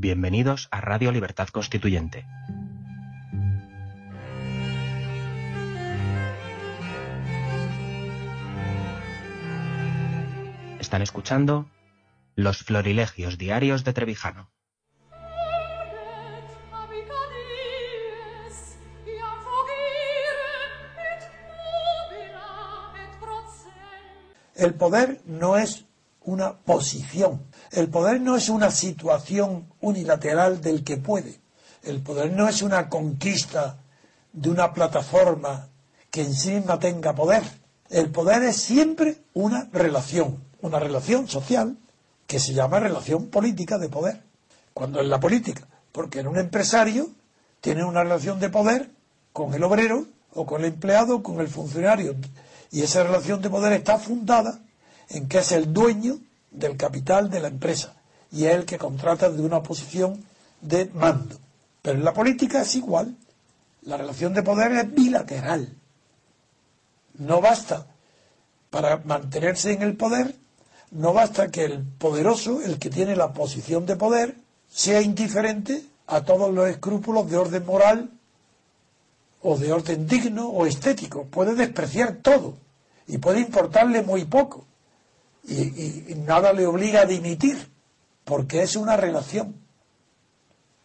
Bienvenidos a Radio Libertad Constituyente. Están escuchando Los Florilegios Diarios de Trevijano. El poder no es una posición. El poder no es una situación unilateral del que puede. El poder no es una conquista de una plataforma que en sí misma tenga poder. El poder es siempre una relación, una relación social que se llama relación política de poder. Cuando en la política, porque en un empresario tiene una relación de poder con el obrero o con el empleado o con el funcionario y esa relación de poder está fundada en que es el dueño del capital de la empresa y es el que contrata de una posición de mando. Pero en la política es igual. La relación de poder es bilateral. No basta para mantenerse en el poder, no basta que el poderoso, el que tiene la posición de poder, sea indiferente a todos los escrúpulos de orden moral o de orden digno o estético. Puede despreciar todo y puede importarle muy poco y, nada le obliga a dimitir, porque es una relación.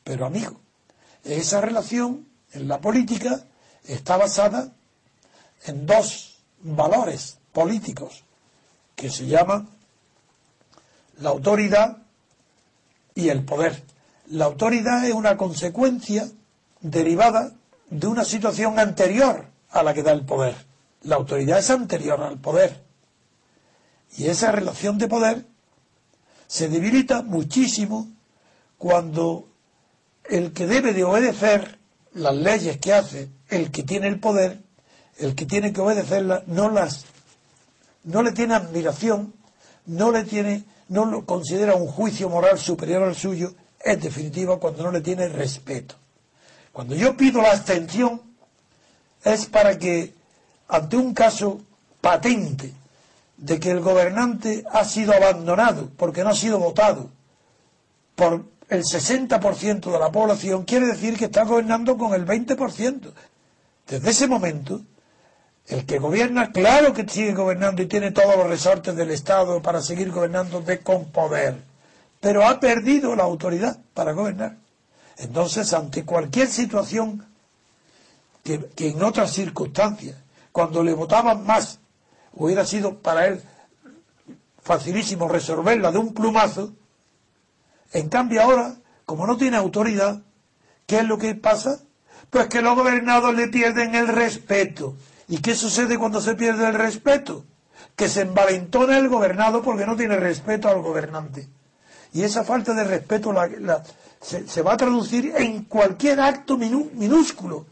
Pero amigo, esa relación en la política está basada en dos valores políticos que se llaman la autoridad y el poder. La autoridad es una consecuencia derivada de una situación anterior a la que da el poder. La autoridad es anterior al poder. Y esa relación de poder se debilita muchísimo cuando el que debe de obedecer las leyes que hace, el que tiene el poder, el que tiene que obedecerlas, no las, no le tiene admiración, no le tiene, no lo considera un juicio moral superior al suyo, es definitiva cuando no le tiene respeto. Cuando yo pido la abstención es para que ante un caso patente de que el gobernante ha sido abandonado porque no ha sido votado por el 60% de la población, quiere decir que está gobernando con el 20%. Desde ese momento, el que gobierna, claro que sigue gobernando y tiene todos los resortes del Estado para seguir gobernando de con poder, pero ha perdido la autoridad para gobernar. Entonces, ante cualquier situación que, que en otras circunstancias, cuando le votaban más hubiera sido para él facilísimo resolverla de un plumazo. En cambio ahora, como no tiene autoridad, ¿qué es lo que pasa? Pues que los gobernados le pierden el respeto. ¿Y qué sucede cuando se pierde el respeto? Que se envalentona el gobernado porque no tiene respeto al gobernante. Y esa falta de respeto se, se, va a traducir en cualquier acto minúsculo.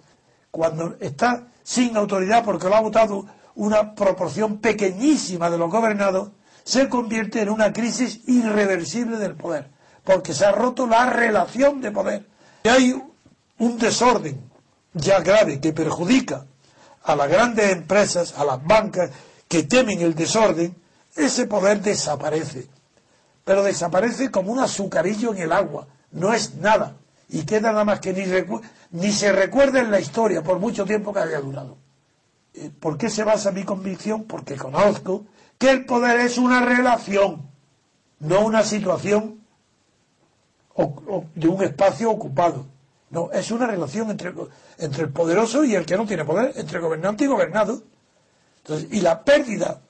Cuando está sin autoridad porque lo ha votado una proporción pequeñísima de los gobernados, se convierte en una crisis irreversible del poder, porque se ha roto la relación de poder. Y hay un desorden ya grave que perjudica a las grandes empresas, a las bancas que temen el desorden, ese poder desaparece. Pero desaparece como un azucarillo en el agua, no es nada. Y queda nada más que ni, ni se recuerda en la historia por mucho tiempo que haya durado. Eh, ¿Por qué se basa mi convicción? Porque conozco que el poder es una relación, no una situación de un espacio ocupado. No, es una relación entre, entre el poderoso y el que no tiene poder, entre gobernante y gobernado. y la pérdida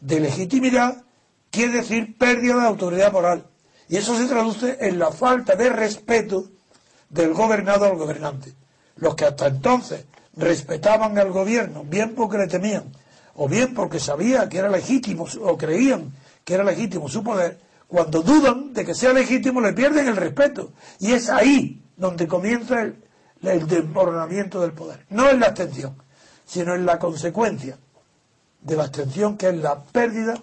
de legitimidad quiere decir pérdida de autoridad moral. Y eso se traduce en la falta de respeto del gobernado al gobernante. Los que hasta entonces respetaban al gobierno, bien porque le temían, o bien porque sabía que era legítimo, o creían que era legítimo su poder, cuando dudan de que sea legítimo le pierden el respeto. Y es ahí donde comienza el, el desmoronamiento del poder. No en la abstención, sino en la consecuencia de la abstención, que es la pérdida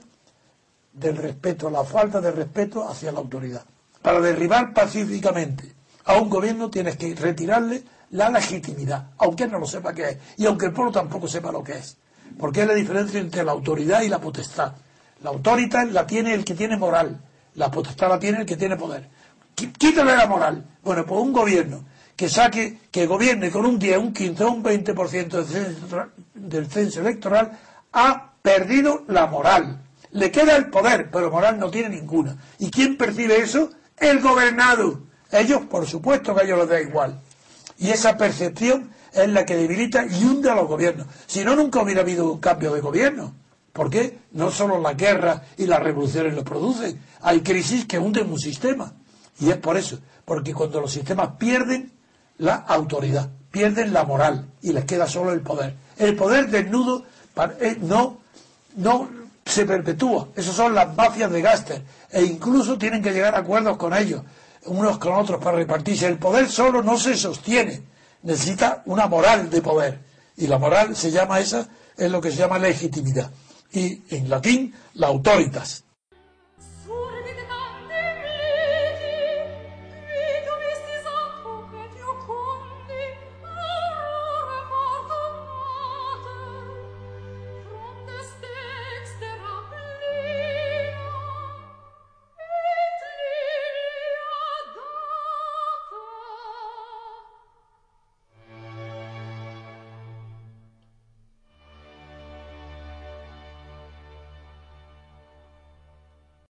del respeto, la falta de respeto hacia la autoridad. Para derribar pacíficamente a un gobierno tienes que retirarle la legitimidad, aunque él no lo sepa qué es, y aunque el pueblo tampoco sepa lo que es. Porque es la diferencia entre la autoridad y la potestad. La autoridad la tiene el que tiene moral, la potestad la tiene el que tiene poder. Quítale la moral. Bueno, pues un gobierno que saque, que gobierne con un 10, un 15, un 20% del censo, del censo electoral, ha perdido la moral. Le queda el poder, pero moral no tiene ninguna. ¿Y quién percibe eso? El gobernado. Ellos, por supuesto que a ellos les da igual. Y esa percepción es la que debilita y hunde a los gobiernos. Si no, nunca hubiera habido un cambio de gobierno. ¿Por qué? No solo la guerra y las revoluciones lo producen. Hay crisis que hunden un sistema. Y es por eso. Porque cuando los sistemas pierden la autoridad, pierden la moral y les queda solo el poder. El poder desnudo eh, no, no se perpetúa. Esas son las mafias de Gaster. E incluso tienen que llegar a acuerdos con ellos, unos con otros, para repartirse. El poder solo no se sostiene. Necesita una moral de poder. Y la moral se llama esa, es lo que se llama legitimidad. Y en latín, la autoritas.